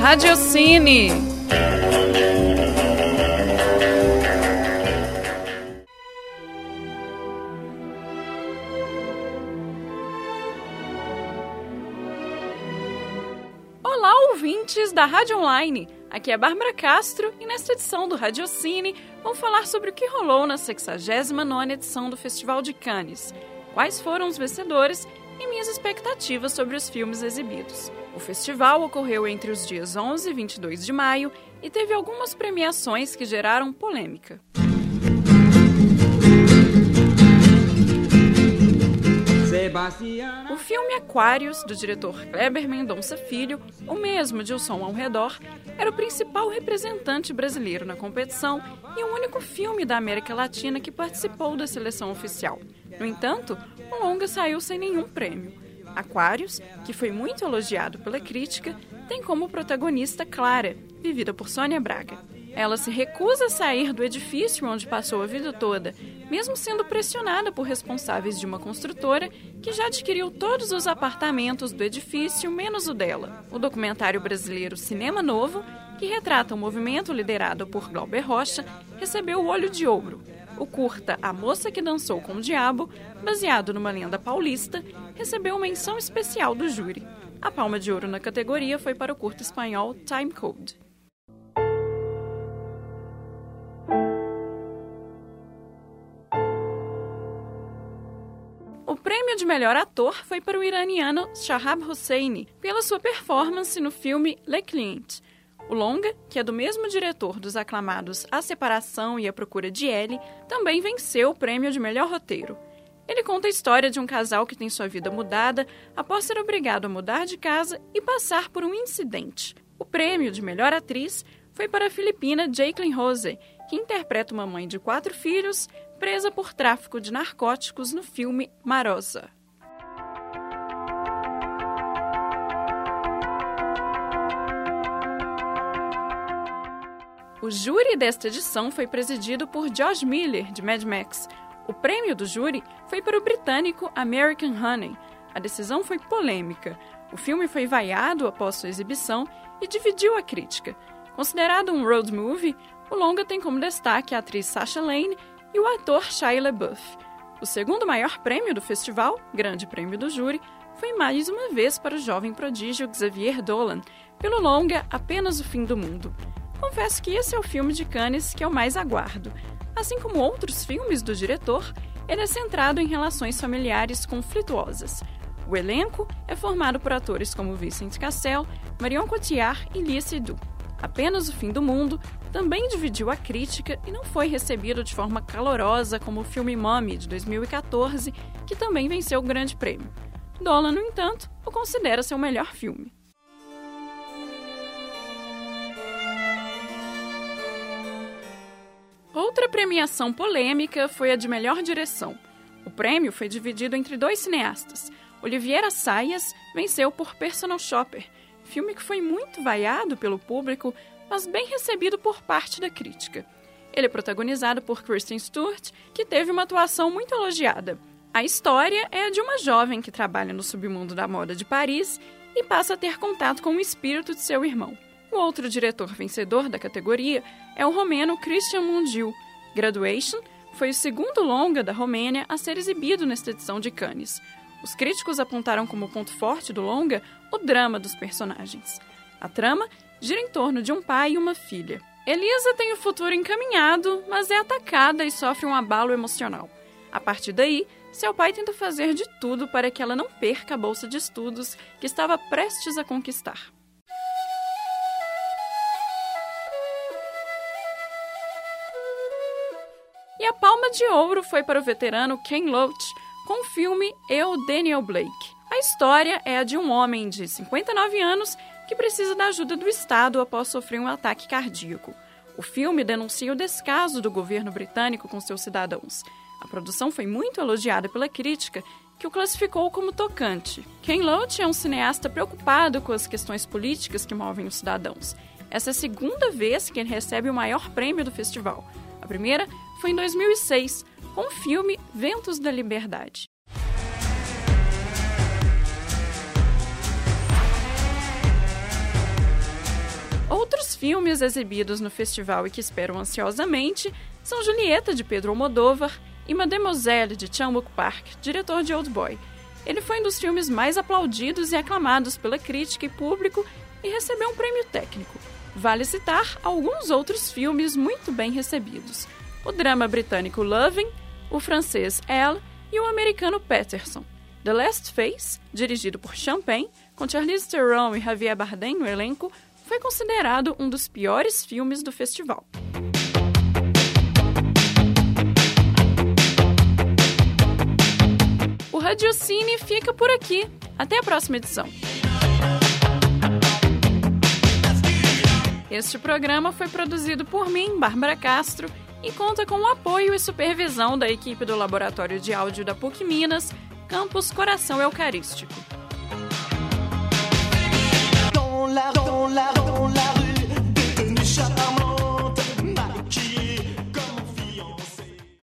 Radiocine. Olá, ouvintes da Rádio Online. Aqui é Bárbara Castro e nesta edição do Radiocine vamos falar sobre o que rolou na 69ª edição do Festival de Cannes, quais foram os vencedores e minhas expectativas sobre os filmes exibidos. O festival ocorreu entre os dias 11 e 22 de maio e teve algumas premiações que geraram polêmica. O filme Aquários, do diretor Kleber Mendonça Filho, o mesmo de O Som ao Redor, era o principal representante brasileiro na competição e o único filme da América Latina que participou da seleção oficial. No entanto, o longa saiu sem nenhum prêmio. Aquários, que foi muito elogiado pela crítica, tem como protagonista Clara, vivida por Sônia Braga. Ela se recusa a sair do edifício onde passou a vida toda, mesmo sendo pressionada por responsáveis de uma construtora que já adquiriu todos os apartamentos do edifício, menos o dela. O documentário brasileiro Cinema Novo, que retrata o um movimento liderado por Glauber Rocha, recebeu o Olho de Ouro, o curta A Moça que Dançou com o Diabo, baseado numa lenda paulista, recebeu menção especial do júri. A palma de ouro na categoria foi para o curta espanhol Time Code. O prêmio de melhor ator foi para o iraniano Shahab Hosseini pela sua performance no filme Le Client, o longa, que é do mesmo diretor dos aclamados A Separação e A Procura de Ellie, também venceu o prêmio de melhor roteiro. Ele conta a história de um casal que tem sua vida mudada após ser obrigado a mudar de casa e passar por um incidente. O prêmio de melhor atriz foi para a filipina Jacqueline Rose, que interpreta uma mãe de quatro filhos presa por tráfico de narcóticos no filme Marosa. O júri desta edição foi presidido por Josh Miller, de Mad Max. O prêmio do júri foi para o britânico American Honey. A decisão foi polêmica. O filme foi vaiado após sua exibição e dividiu a crítica. Considerado um road movie, o longa tem como destaque a atriz Sasha Lane e o ator Shia LaBeouf. O segundo maior prêmio do festival, Grande Prêmio do Júri, foi mais uma vez para o jovem prodígio Xavier Dolan, pelo longa Apenas o Fim do Mundo. Confesso que esse é o filme de Cannes que eu mais aguardo. Assim como outros filmes do diretor, ele é centrado em relações familiares conflituosas. O elenco é formado por atores como Vincent Cassel, Marion Cotillard e Lia Seydoux. Apenas o Fim do Mundo também dividiu a crítica e não foi recebido de forma calorosa como o filme Mummy, de 2014, que também venceu o grande prêmio. Dolan, no entanto, o considera seu melhor filme. Outra premiação polêmica foi a de melhor direção. O prêmio foi dividido entre dois cineastas. Olivier Assayas venceu por Personal Shopper, filme que foi muito vaiado pelo público, mas bem recebido por parte da crítica. Ele é protagonizado por Kristen Stewart, que teve uma atuação muito elogiada. A história é a de uma jovem que trabalha no submundo da moda de Paris e passa a ter contato com o espírito de seu irmão. O outro diretor vencedor da categoria é o romeno Christian Mundiu. Graduation foi o segundo longa da Romênia a ser exibido nesta edição de Cannes. Os críticos apontaram como ponto forte do longa o drama dos personagens. A trama gira em torno de um pai e uma filha. Elisa tem o futuro encaminhado, mas é atacada e sofre um abalo emocional. A partir daí, seu pai tenta fazer de tudo para que ela não perca a bolsa de estudos que estava prestes a conquistar. E a palma de ouro foi para o veterano Ken Loach com o filme Eu, Daniel Blake. A história é a de um homem de 59 anos que precisa da ajuda do Estado após sofrer um ataque cardíaco. O filme denuncia o descaso do governo britânico com seus cidadãos. A produção foi muito elogiada pela crítica, que o classificou como tocante. Ken Loach é um cineasta preocupado com as questões políticas que movem os cidadãos. Essa é a segunda vez que ele recebe o maior prêmio do festival. A primeira foi em 2006, com o filme Ventos da Liberdade. filmes exibidos no festival e que esperam ansiosamente são Julieta, de Pedro Almodóvar, e Mademoiselle, de Chan-wook Park, diretor de Old Boy. Ele foi um dos filmes mais aplaudidos e aclamados pela crítica e público e recebeu um prêmio técnico. Vale citar alguns outros filmes muito bem recebidos: o drama britânico Loving, o francês Elle e o americano Peterson. The Last Face, dirigido por Champagne, com Charlize Theron e Javier Bardem no elenco, foi considerado um dos piores filmes do festival. O Radiocine fica por aqui. Até a próxima edição. Este programa foi produzido por mim, Bárbara Castro, e conta com o apoio e supervisão da equipe do Laboratório de Áudio da PUC Minas, Campus Coração Eucarístico.